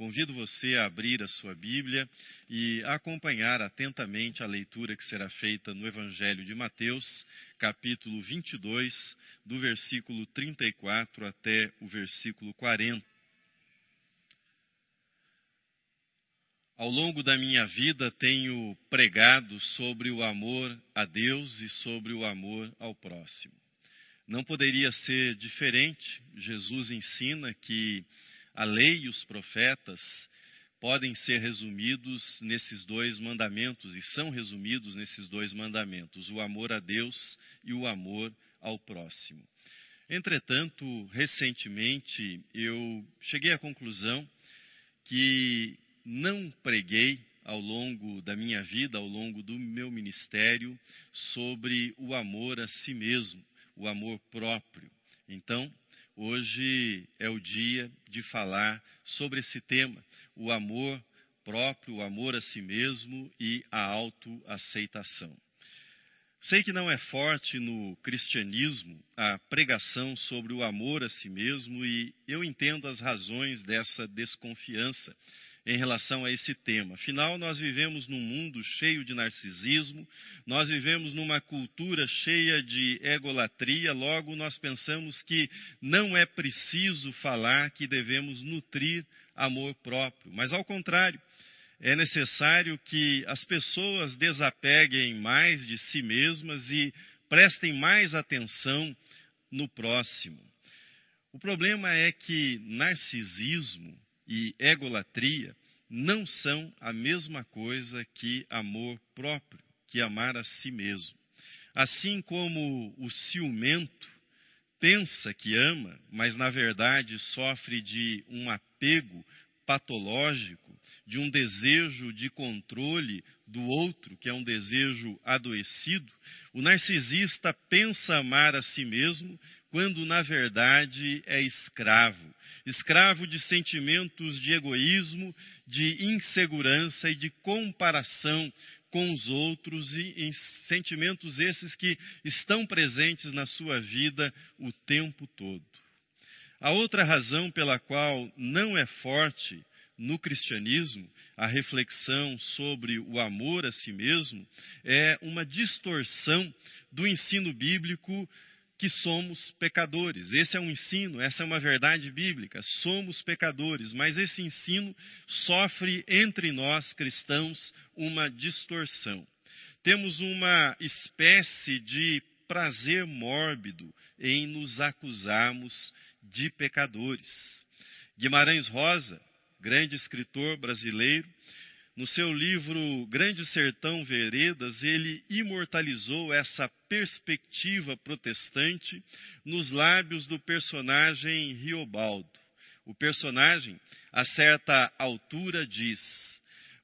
Convido você a abrir a sua Bíblia e a acompanhar atentamente a leitura que será feita no Evangelho de Mateus, capítulo 22, do versículo 34 até o versículo 40. Ao longo da minha vida tenho pregado sobre o amor a Deus e sobre o amor ao próximo. Não poderia ser diferente. Jesus ensina que a lei e os profetas podem ser resumidos nesses dois mandamentos e são resumidos nesses dois mandamentos: o amor a Deus e o amor ao próximo. Entretanto, recentemente eu cheguei à conclusão que não preguei ao longo da minha vida, ao longo do meu ministério, sobre o amor a si mesmo, o amor próprio. Então, hoje é o dia de falar sobre esse tema, o amor próprio, o amor a si mesmo e a autoaceitação. Sei que não é forte no cristianismo a pregação sobre o amor a si mesmo e eu entendo as razões dessa desconfiança em relação a esse tema. Afinal, nós vivemos num mundo cheio de narcisismo, nós vivemos numa cultura cheia de egolatria, logo nós pensamos que não é preciso falar que devemos nutrir amor próprio, mas ao contrário, é necessário que as pessoas desapeguem mais de si mesmas e prestem mais atenção no próximo. O problema é que narcisismo e egolatria não são a mesma coisa que amor próprio, que amar a si mesmo. Assim como o ciumento pensa que ama, mas na verdade sofre de um apego patológico, de um desejo de controle do outro, que é um desejo adoecido, o narcisista pensa amar a si mesmo, quando na verdade é escravo escravo de sentimentos de egoísmo, de insegurança e de comparação com os outros e sentimentos esses que estão presentes na sua vida o tempo todo. A outra razão pela qual não é forte no cristianismo a reflexão sobre o amor a si mesmo é uma distorção do ensino bíblico que somos pecadores. Esse é um ensino, essa é uma verdade bíblica. Somos pecadores, mas esse ensino sofre entre nós cristãos uma distorção. Temos uma espécie de prazer mórbido em nos acusarmos de pecadores. Guimarães Rosa, grande escritor brasileiro, no seu livro Grande Sertão Veredas, ele imortalizou essa perspectiva protestante nos lábios do personagem Riobaldo. O personagem, a certa altura, diz: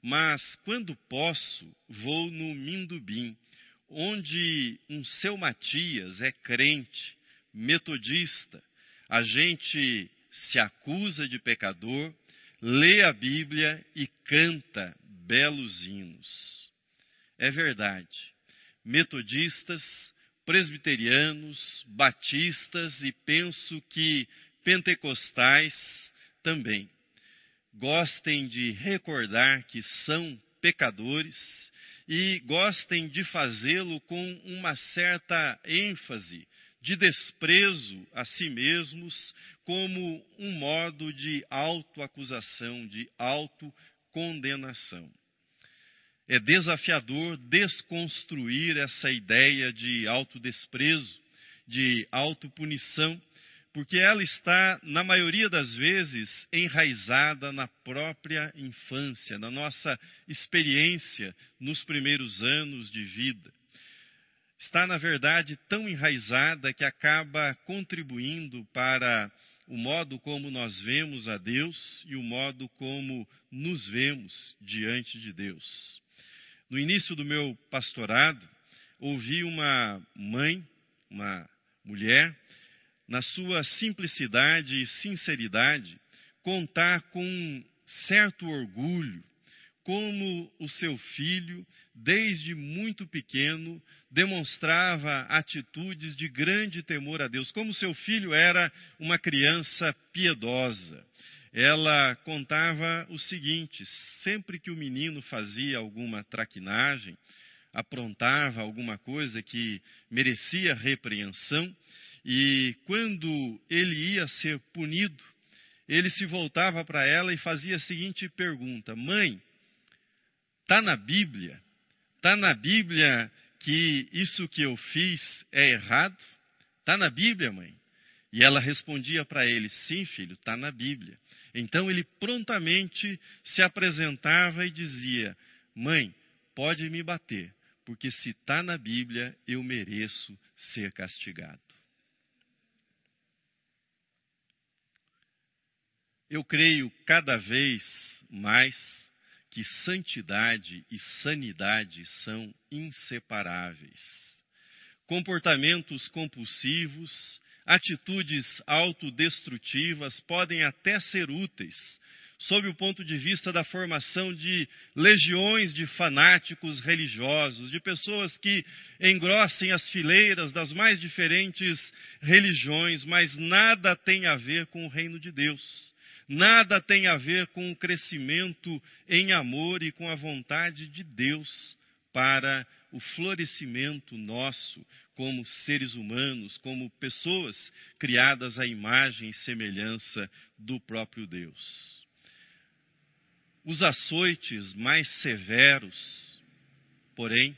Mas quando posso, vou no Mindubim, onde um seu Matias é crente, metodista. A gente se acusa de pecador, lê a Bíblia e canta belos hinos. É verdade. Metodistas, presbiterianos, batistas e penso que pentecostais também gostem de recordar que são pecadores e gostem de fazê-lo com uma certa ênfase de desprezo a si mesmos como um modo de autoacusação, de autocondenação. É desafiador desconstruir essa ideia de autodesprezo, de autopunição, porque ela está, na maioria das vezes, enraizada na própria infância, na nossa experiência nos primeiros anos de vida está, na verdade, tão enraizada que acaba contribuindo para o modo como nós vemos a Deus e o modo como nos vemos diante de Deus. No início do meu pastorado, ouvi uma mãe, uma mulher, na sua simplicidade e sinceridade, contar com certo orgulho como o seu filho, desde muito pequeno, demonstrava atitudes de grande temor a Deus, como seu filho era uma criança piedosa. ela contava o seguinte: sempre que o menino fazia alguma traquinagem, aprontava alguma coisa que merecia repreensão, e quando ele ia ser punido, ele se voltava para ela e fazia a seguinte pergunta: Mãe, está na Bíblia? Está na Bíblia que isso que eu fiz é errado? Está na Bíblia, mãe? E ela respondia para ele: Sim, filho, está na Bíblia. Então ele prontamente se apresentava e dizia: Mãe, pode me bater, porque se está na Bíblia, eu mereço ser castigado. Eu creio cada vez mais que santidade e sanidade são inseparáveis. Comportamentos compulsivos atitudes autodestrutivas podem até ser úteis, sob o ponto de vista da formação de legiões de fanáticos religiosos, de pessoas que engrossem as fileiras das mais diferentes religiões, mas nada tem a ver com o reino de Deus. Nada tem a ver com o crescimento em amor e com a vontade de Deus para o florescimento nosso como seres humanos, como pessoas criadas à imagem e semelhança do próprio Deus. Os açoites mais severos, porém,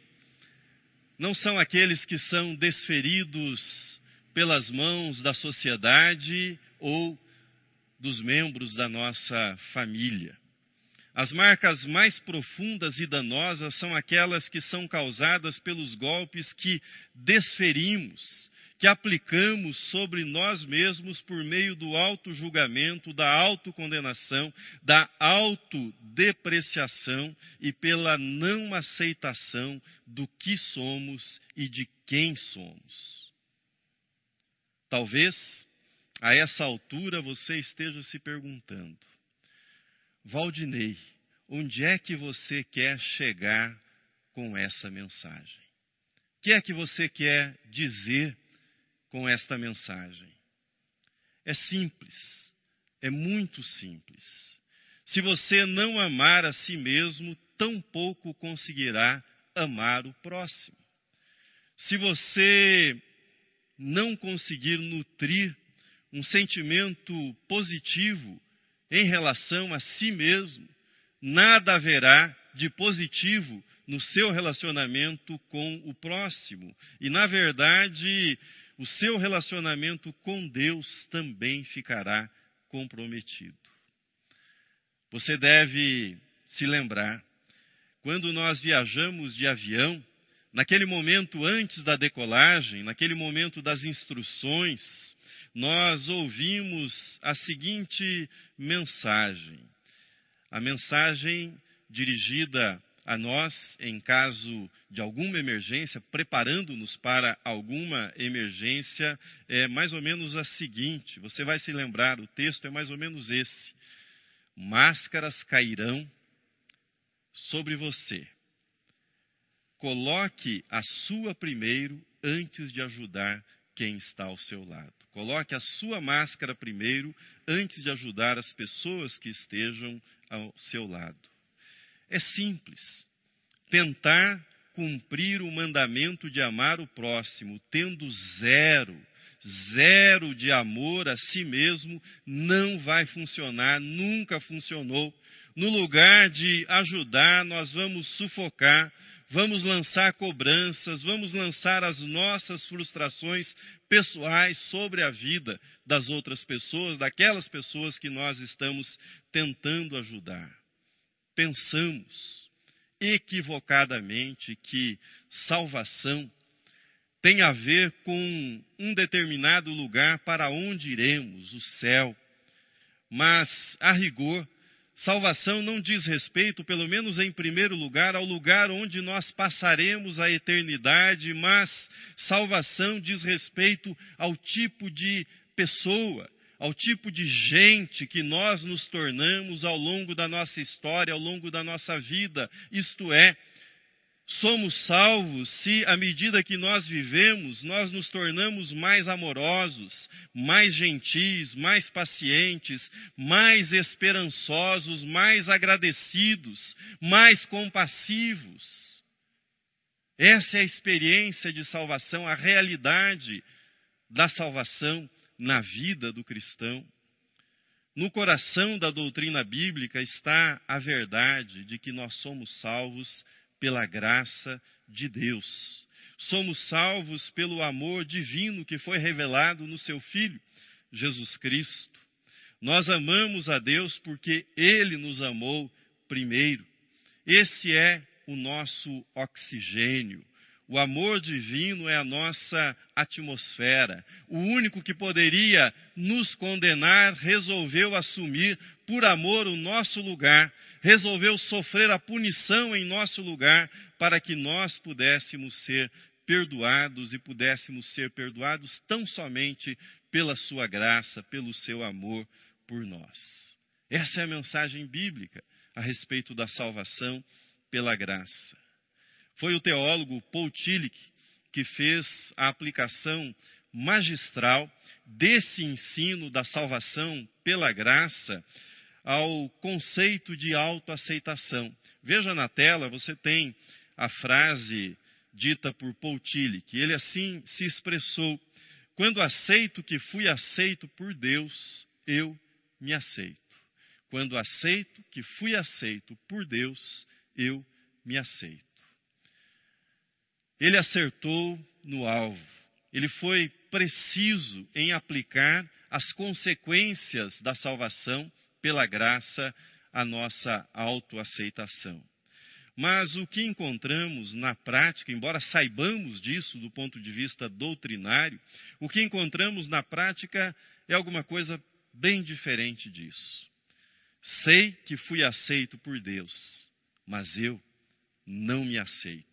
não são aqueles que são desferidos pelas mãos da sociedade ou dos membros da nossa família. As marcas mais profundas e danosas são aquelas que são causadas pelos golpes que desferimos, que aplicamos sobre nós mesmos por meio do auto-julgamento, da autocondenação, da autodepreciação e pela não aceitação do que somos e de quem somos. Talvez a essa altura você esteja se perguntando: Valdinei, onde é que você quer chegar com essa mensagem? O que é que você quer dizer com esta mensagem? É simples, é muito simples. Se você não amar a si mesmo, tampouco conseguirá amar o próximo. Se você não conseguir nutrir um sentimento positivo em relação a si mesmo, nada haverá de positivo no seu relacionamento com o próximo. E, na verdade, o seu relacionamento com Deus também ficará comprometido. Você deve se lembrar, quando nós viajamos de avião, naquele momento antes da decolagem, naquele momento das instruções, nós ouvimos a seguinte mensagem. A mensagem dirigida a nós em caso de alguma emergência, preparando-nos para alguma emergência, é mais ou menos a seguinte: você vai se lembrar, o texto é mais ou menos esse. Máscaras cairão sobre você. Coloque a sua primeiro antes de ajudar quem está ao seu lado. Coloque a sua máscara primeiro antes de ajudar as pessoas que estejam ao seu lado. É simples. Tentar cumprir o mandamento de amar o próximo, tendo zero, zero de amor a si mesmo, não vai funcionar, nunca funcionou. No lugar de ajudar, nós vamos sufocar, vamos lançar cobranças, vamos lançar as nossas frustrações pessoais sobre a vida das outras pessoas, daquelas pessoas que nós estamos tentando ajudar. Pensamos equivocadamente que salvação tem a ver com um determinado lugar para onde iremos, o céu. Mas, a rigor, Salvação não diz respeito, pelo menos em primeiro lugar, ao lugar onde nós passaremos a eternidade, mas salvação diz respeito ao tipo de pessoa, ao tipo de gente que nós nos tornamos ao longo da nossa história, ao longo da nossa vida. Isto é, somos salvos se, à medida que nós vivemos, nós nos tornamos mais amorosos, mais gentis, mais pacientes, mais esperançosos, mais agradecidos, mais compassivos. Essa é a experiência de salvação, a realidade da salvação na vida do cristão. No coração da doutrina bíblica está a verdade de que nós somos salvos pela graça de Deus. Somos salvos pelo amor divino que foi revelado no seu Filho, Jesus Cristo. Nós amamos a Deus porque Ele nos amou primeiro. Esse é o nosso oxigênio. O amor divino é a nossa atmosfera. O único que poderia nos condenar resolveu assumir por amor o nosso lugar, resolveu sofrer a punição em nosso lugar para que nós pudéssemos ser perdoados e pudéssemos ser perdoados tão somente pela sua graça, pelo seu amor por nós. Essa é a mensagem bíblica a respeito da salvação pela graça. Foi o teólogo Paul Tillich que fez a aplicação magistral desse ensino da salvação pela graça ao conceito de autoaceitação. Veja na tela, você tem a frase dita por Paul Tillich, ele assim se expressou: Quando aceito que fui aceito por Deus, eu me aceito. Quando aceito que fui aceito por Deus, eu me aceito. Ele acertou no alvo. Ele foi preciso em aplicar as consequências da salvação pela graça, a nossa autoaceitação. Mas o que encontramos na prática, embora saibamos disso do ponto de vista doutrinário, o que encontramos na prática é alguma coisa bem diferente disso. Sei que fui aceito por Deus, mas eu não me aceito.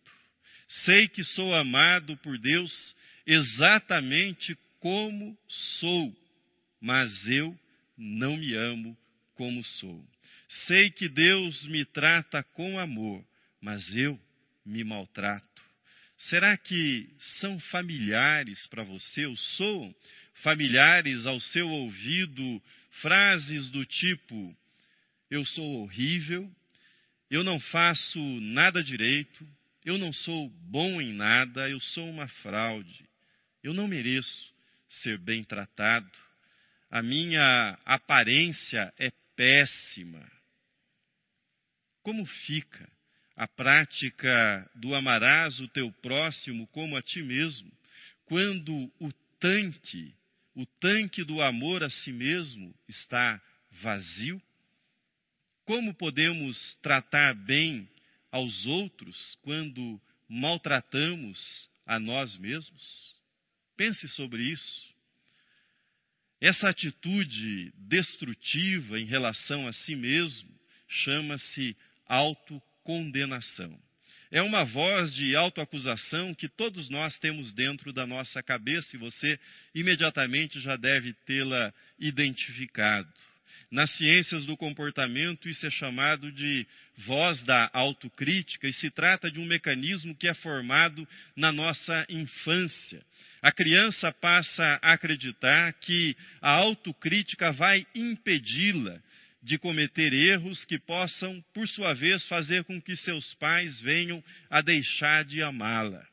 Sei que sou amado por Deus exatamente como sou, mas eu não me amo como sou. Sei que Deus me trata com amor, mas eu me maltrato. Será que são familiares para você, ou soam familiares ao seu ouvido frases do tipo: Eu sou horrível, eu não faço nada direito, eu não sou bom em nada, eu sou uma fraude, eu não mereço ser bem tratado, a minha aparência é péssima. Como fica a prática do amarás o teu próximo como a ti mesmo, quando o tanque, o tanque do amor a si mesmo está vazio? Como podemos tratar bem aos outros quando maltratamos a nós mesmos? Pense sobre isso. Essa atitude destrutiva em relação a si mesmo chama-se autocondenação. É uma voz de autoacusação que todos nós temos dentro da nossa cabeça e você imediatamente já deve tê-la identificado. Nas ciências do comportamento, isso é chamado de voz da autocrítica e se trata de um mecanismo que é formado na nossa infância a criança passa a acreditar que a autocrítica vai impedi-la de cometer erros que possam, por sua vez, fazer com que seus pais venham a deixar de amá-la.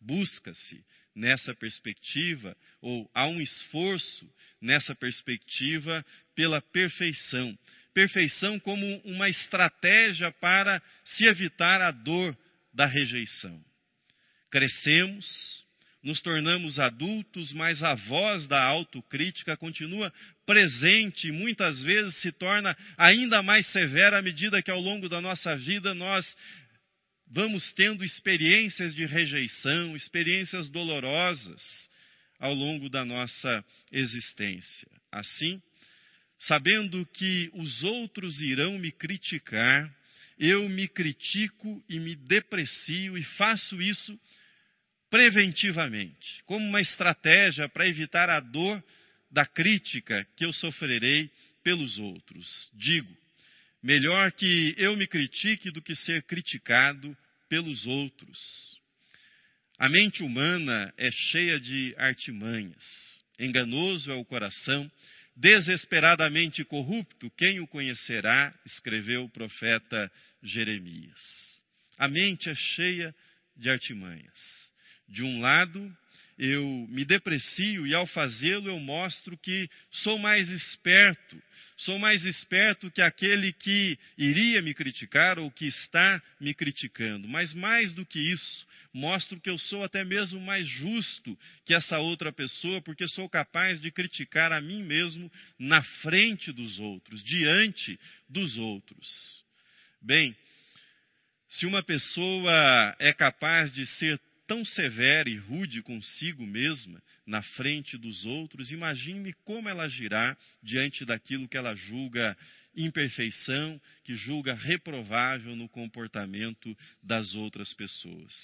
Busca-se nessa perspectiva, ou há um esforço nessa perspectiva pela perfeição. Perfeição como uma estratégia para se evitar a dor da rejeição. Crescemos, nos tornamos adultos, mas a voz da autocrítica continua presente e muitas vezes se torna ainda mais severa à medida que ao longo da nossa vida nós vamos tendo experiências de rejeição, experiências dolorosas ao longo da nossa existência. Assim, sabendo que os outros irão me criticar, eu me critico e me deprecio e faço isso preventivamente, como uma estratégia para evitar a dor da crítica que eu sofrerei pelos outros. Digo, melhor que eu me critique do que ser criticado pelos outros. A mente humana é cheia de artimanhas. Enganoso é o coração, desesperadamente corrupto, quem o conhecerá? escreveu o profeta Jeremias. A mente é cheia de artimanhas. De um lado, eu me deprecio e ao fazê-lo eu mostro que sou mais esperto, sou mais esperto que aquele que iria me criticar ou que está me criticando. Mas mais do que isso, mostro que eu sou até mesmo mais justo que essa outra pessoa, porque sou capaz de criticar a mim mesmo na frente dos outros, diante dos outros. Bem, se uma pessoa é capaz de ser tão severa e rude consigo mesma na frente dos outros, imagine como ela agirá diante daquilo que ela julga imperfeição, que julga reprovável no comportamento das outras pessoas.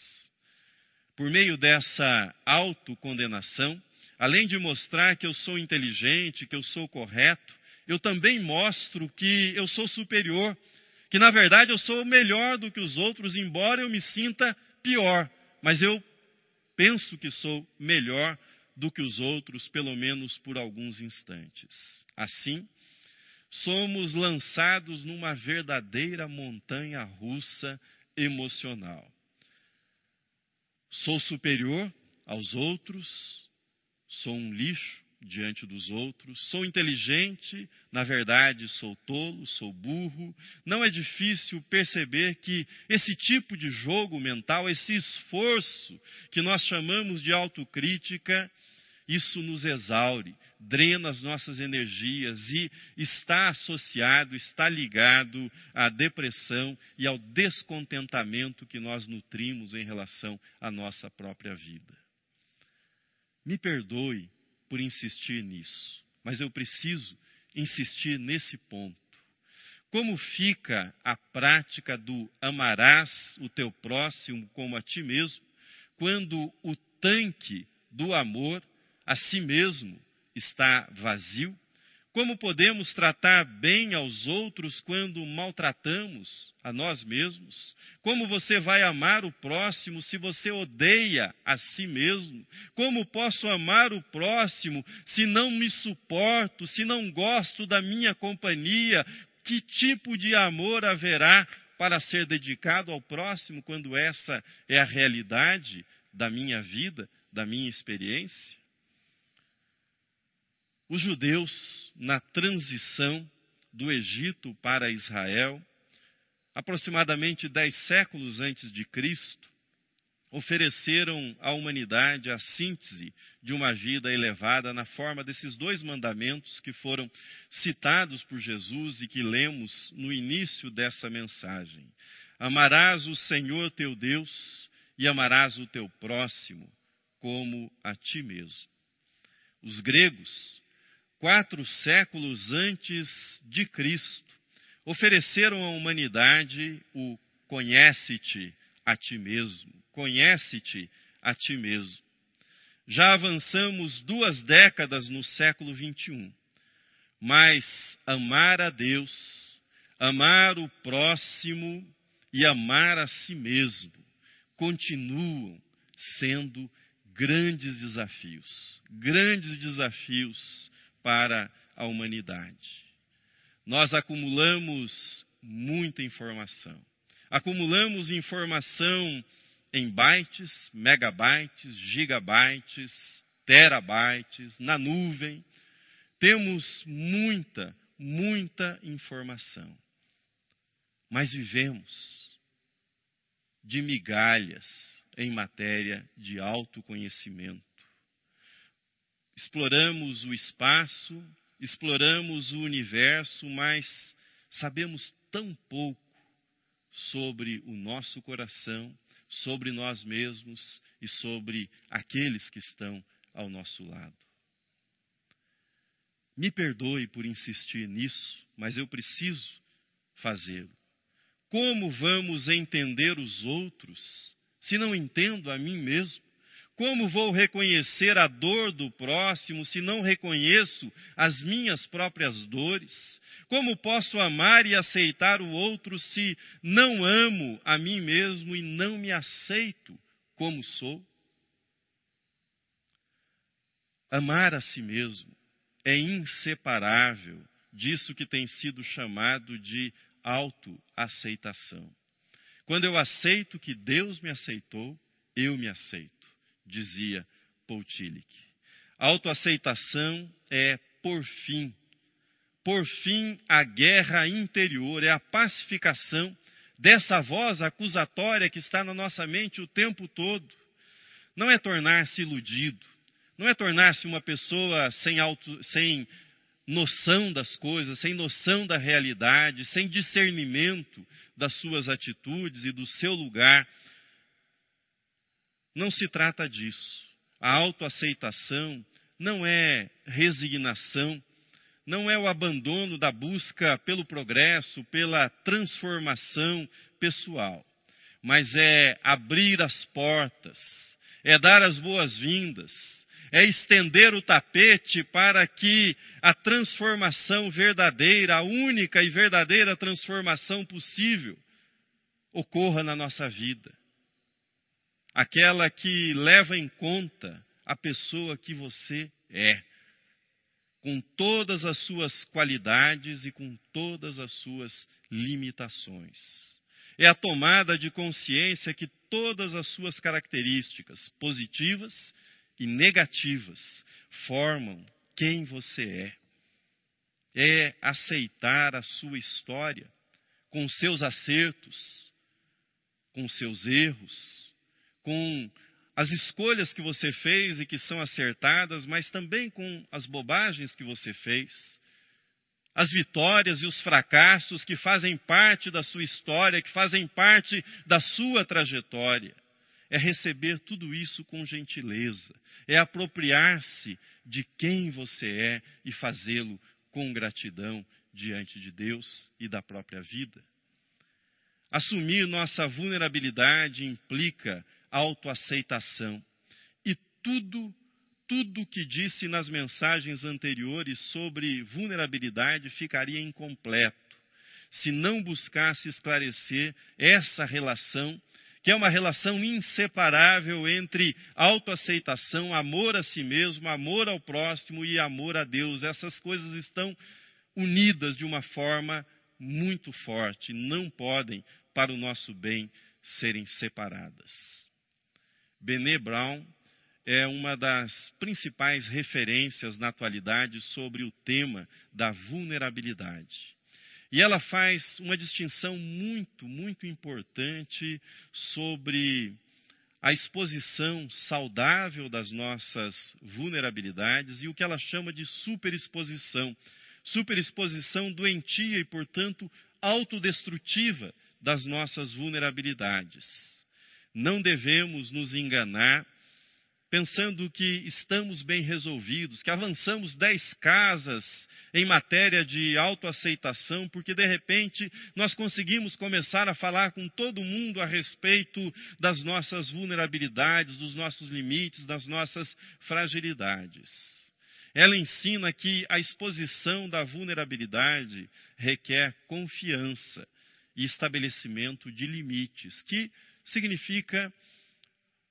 Por meio dessa autocondenação, além de mostrar que eu sou inteligente, que eu sou correto, eu também mostro que eu sou superior, que na verdade eu sou melhor do que os outros, embora eu me sinta pior mas eu penso que sou melhor do que os outros, pelo menos por alguns instantes. Assim, somos lançados numa verdadeira montanha russa emocional. Sou superior aos outros, sou um lixo, diante dos outros, sou inteligente, na verdade sou tolo, sou burro. Não é difícil perceber que esse tipo de jogo mental, esse esforço que nós chamamos de autocrítica, isso nos exaure, drena as nossas energias e está associado, está ligado à depressão e ao descontentamento que nós nutrimos em relação à nossa própria vida. Me perdoe por insistir nisso, mas eu preciso insistir nesse ponto. Como fica a prática do amarás o teu próximo como a ti mesmo, quando o tanque do amor a si mesmo está vazio? Como podemos tratar bem aos outros quando maltratamos a nós mesmos? Como você vai amar o próximo se você odeia a si mesmo? Como posso amar o próximo se não me suporto, se não gosto da minha companhia? Que tipo de amor haverá para ser dedicado ao próximo quando essa é a realidade da minha vida, da minha experiência? Os judeus, na transição do Egito para Israel, aproximadamente dez séculos antes de Cristo, ofereceram à humanidade a síntese de uma vida elevada na forma desses dois mandamentos que foram citados por Jesus e que lemos no início dessa mensagem. Amarás o Senhor teu Deus e amarás o teu próximo como a ti mesmo. Os gregos quatro séculos antes de Cristo, ofereceram à humanidade o conhece-te a ti mesmo, conhece-te a ti mesmo. Já avançamos duas décadas no século 21, mas amar a Deus, amar o próximo e amar a si mesmo continuam sendo grandes desafios, grandes desafios para a humanidade. Nós acumulamos muita informação. Acumulamos informação em bytes, megabytes, gigabytes, terabytes, na nuvem. Temos muita, muita informação. Mas vivemos de migalhas em matéria de autoconhecimento exploramos o espaço, exploramos o universo, mas sabemos tão pouco sobre o nosso coração, sobre nós mesmos e sobre aqueles que estão ao nosso lado. Me perdoe por insistir nisso, mas eu preciso fazê-lo. Como vamos entender os outros se não entendo a mim mesmo? Como vou reconhecer a dor do próximo se não reconheço as minhas próprias dores? Como posso amar e aceitar o outro se não amo a mim mesmo e não me aceito como sou? Amar a si mesmo é inseparável disso que tem sido chamado de autoaceitação. Quando eu aceito que Deus me aceitou, eu me aceito dizia Paul Tillich. Autoaceitação é, por fim, por fim, a guerra interior, é a pacificação dessa voz acusatória que está na nossa mente o tempo todo. Não é tornar-se iludido, não é tornar-se uma pessoa sem, auto, sem noção das coisas, sem noção da realidade, sem discernimento das suas atitudes e do seu lugar não se trata disso. A autoaceitação não é resignação, não é o abandono da busca pelo progresso, pela transformação pessoal, mas é abrir as portas, é dar as boas-vindas, é estender o tapete para que a transformação verdadeira, a única e verdadeira transformação possível, ocorra na nossa vida aquela que leva em conta a pessoa que você é, com todas as suas qualidades e com todas as suas limitações. É a tomada de consciência que todas as suas características, positivas e negativas, formam quem você é. É aceitar a sua história, com seus acertos, com seus erros, com as escolhas que você fez e que são acertadas, mas também com as bobagens que você fez, as vitórias e os fracassos que fazem parte da sua história, que fazem parte da sua trajetória. É receber tudo isso com gentileza, é apropriar-se de quem você é e fazê-lo com gratidão diante de Deus e da própria vida. Assumir nossa vulnerabilidade implica autoaceitação. E tudo, tudo que disse nas mensagens anteriores sobre vulnerabilidade ficaria incompleto se não buscasse esclarecer essa relação, que é uma relação inseparável entre autoaceitação, amor a si mesmo, amor ao próximo e amor a Deus. Essas coisas estão unidas de uma forma muito forte, não podem, para o nosso bem, serem separadas. Bené Brown é uma das principais referências na atualidade sobre o tema da vulnerabilidade. E ela faz uma distinção muito, muito importante sobre a exposição saudável das nossas vulnerabilidades e o que ela chama de superexposição. Superexposição doentia e, portanto, autodestrutiva das nossas vulnerabilidades. Não devemos nos enganar pensando que estamos bem resolvidos, que avançamos dez casas em matéria de autoaceitação, porque de repente nós conseguimos começar a falar com todo mundo a respeito das nossas vulnerabilidades, dos nossos limites, das nossas fragilidades. Ela ensina que a exposição da vulnerabilidade requer confiança e estabelecimento de limites, que significa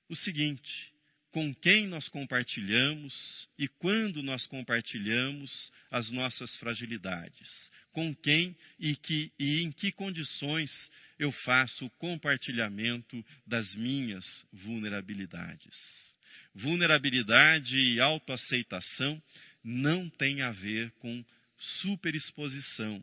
o seguinte: com quem nós compartilhamos e quando nós compartilhamos as nossas fragilidades, com quem e, que, e em que condições eu faço o compartilhamento das minhas vulnerabilidades. Vulnerabilidade e autoaceitação não tem a ver com superexposição,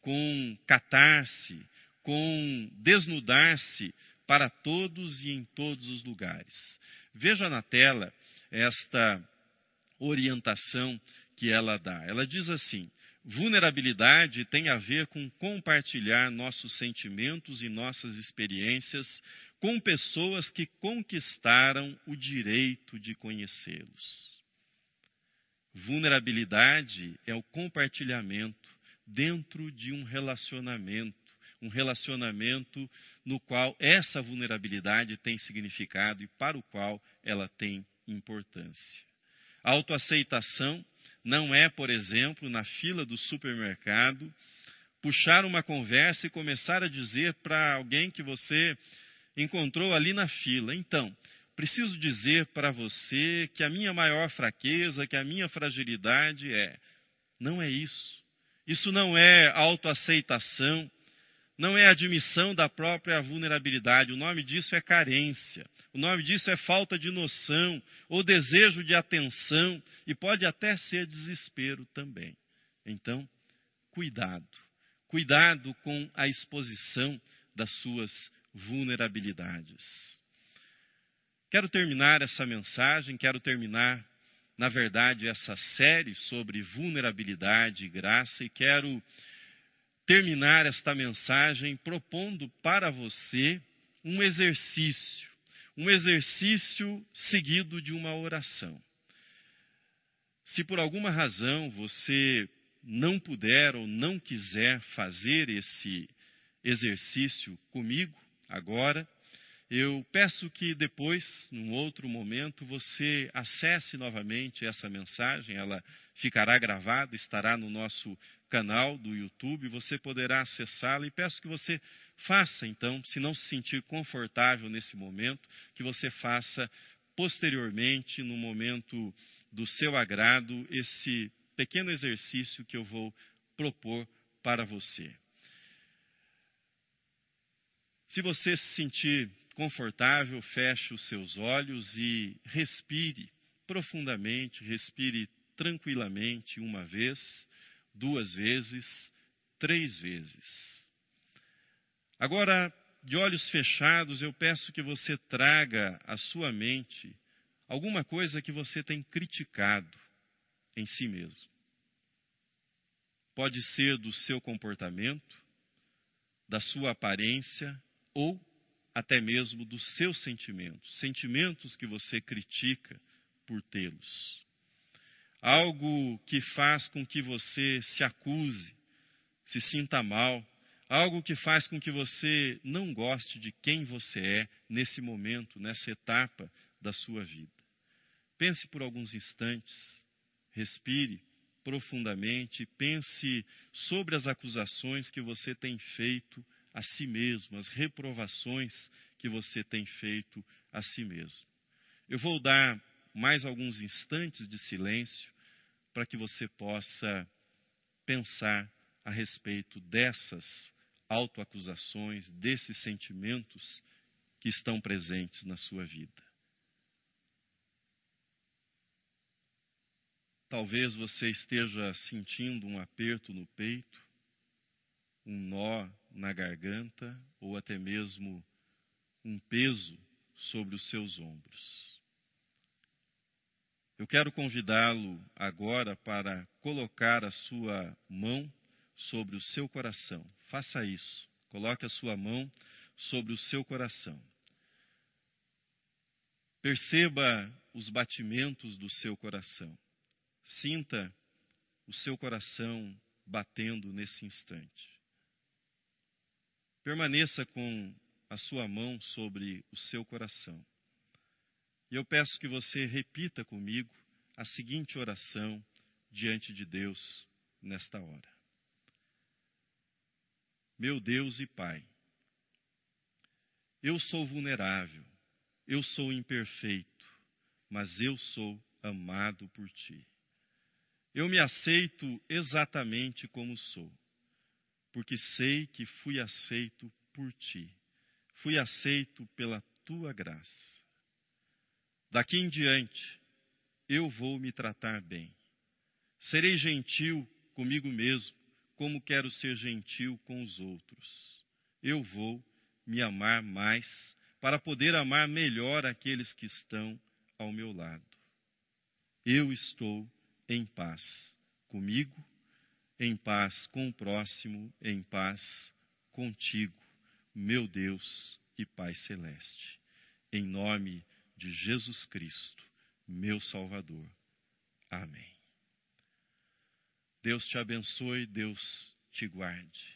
com catarse, com desnudar-se para todos e em todos os lugares. Veja na tela esta orientação que ela dá. Ela diz assim: vulnerabilidade tem a ver com compartilhar nossos sentimentos e nossas experiências com pessoas que conquistaram o direito de conhecê-los. Vulnerabilidade é o compartilhamento dentro de um relacionamento um relacionamento no qual essa vulnerabilidade tem significado e para o qual ela tem importância. Autoaceitação não é, por exemplo, na fila do supermercado, puxar uma conversa e começar a dizer para alguém que você encontrou ali na fila: então, preciso dizer para você que a minha maior fraqueza, que a minha fragilidade é. Não é isso. Isso não é autoaceitação, não é admissão da própria vulnerabilidade. O nome disso é carência. O nome disso é falta de noção ou desejo de atenção e pode até ser desespero também. Então, cuidado. Cuidado com a exposição das suas vulnerabilidades. Quero terminar essa mensagem, quero terminar, na verdade, essa série sobre vulnerabilidade e graça e quero terminar esta mensagem propondo para você um exercício, um exercício seguido de uma oração. Se por alguma razão você não puder ou não quiser fazer esse exercício comigo agora, eu peço que depois, num outro momento, você acesse novamente essa mensagem, ela ficará gravada, estará no nosso canal do YouTube, você poderá acessá-la e peço que você faça então, se não se sentir confortável nesse momento, que você faça posteriormente, no momento do seu agrado, esse pequeno exercício que eu vou propor para você. Se você se sentir confortável, feche os seus olhos e respire profundamente, respire tranquilamente uma vez duas vezes, três vezes. Agora, de olhos fechados, eu peço que você traga à sua mente alguma coisa que você tem criticado em si mesmo. Pode ser do seu comportamento, da sua aparência ou até mesmo dos seus sentimentos, sentimentos que você critica por tê-los algo que faz com que você se acuse, se sinta mal, algo que faz com que você não goste de quem você é nesse momento, nessa etapa da sua vida. Pense por alguns instantes, respire profundamente, pense sobre as acusações que você tem feito a si mesmo, as reprovações que você tem feito a si mesmo. Eu vou dar mais alguns instantes de silêncio para que você possa pensar a respeito dessas autoacusações, desses sentimentos que estão presentes na sua vida. Talvez você esteja sentindo um aperto no peito, um nó na garganta ou até mesmo um peso sobre os seus ombros. Eu quero convidá-lo agora para colocar a sua mão sobre o seu coração. Faça isso. Coloque a sua mão sobre o seu coração. Perceba os batimentos do seu coração. Sinta o seu coração batendo nesse instante. Permaneça com a sua mão sobre o seu coração. E eu peço que você repita comigo a seguinte oração diante de Deus nesta hora. Meu Deus e Pai, eu sou vulnerável, eu sou imperfeito, mas eu sou amado por Ti. Eu me aceito exatamente como sou, porque sei que fui aceito por Ti, fui aceito pela Tua graça. Daqui em diante, eu vou me tratar bem. Serei gentil comigo mesmo, como quero ser gentil com os outros. Eu vou me amar mais, para poder amar melhor aqueles que estão ao meu lado. Eu estou em paz comigo, em paz com o próximo, em paz contigo, meu Deus e Pai Celeste. Em nome de Jesus Cristo, meu Salvador. Amém. Deus te abençoe, Deus te guarde.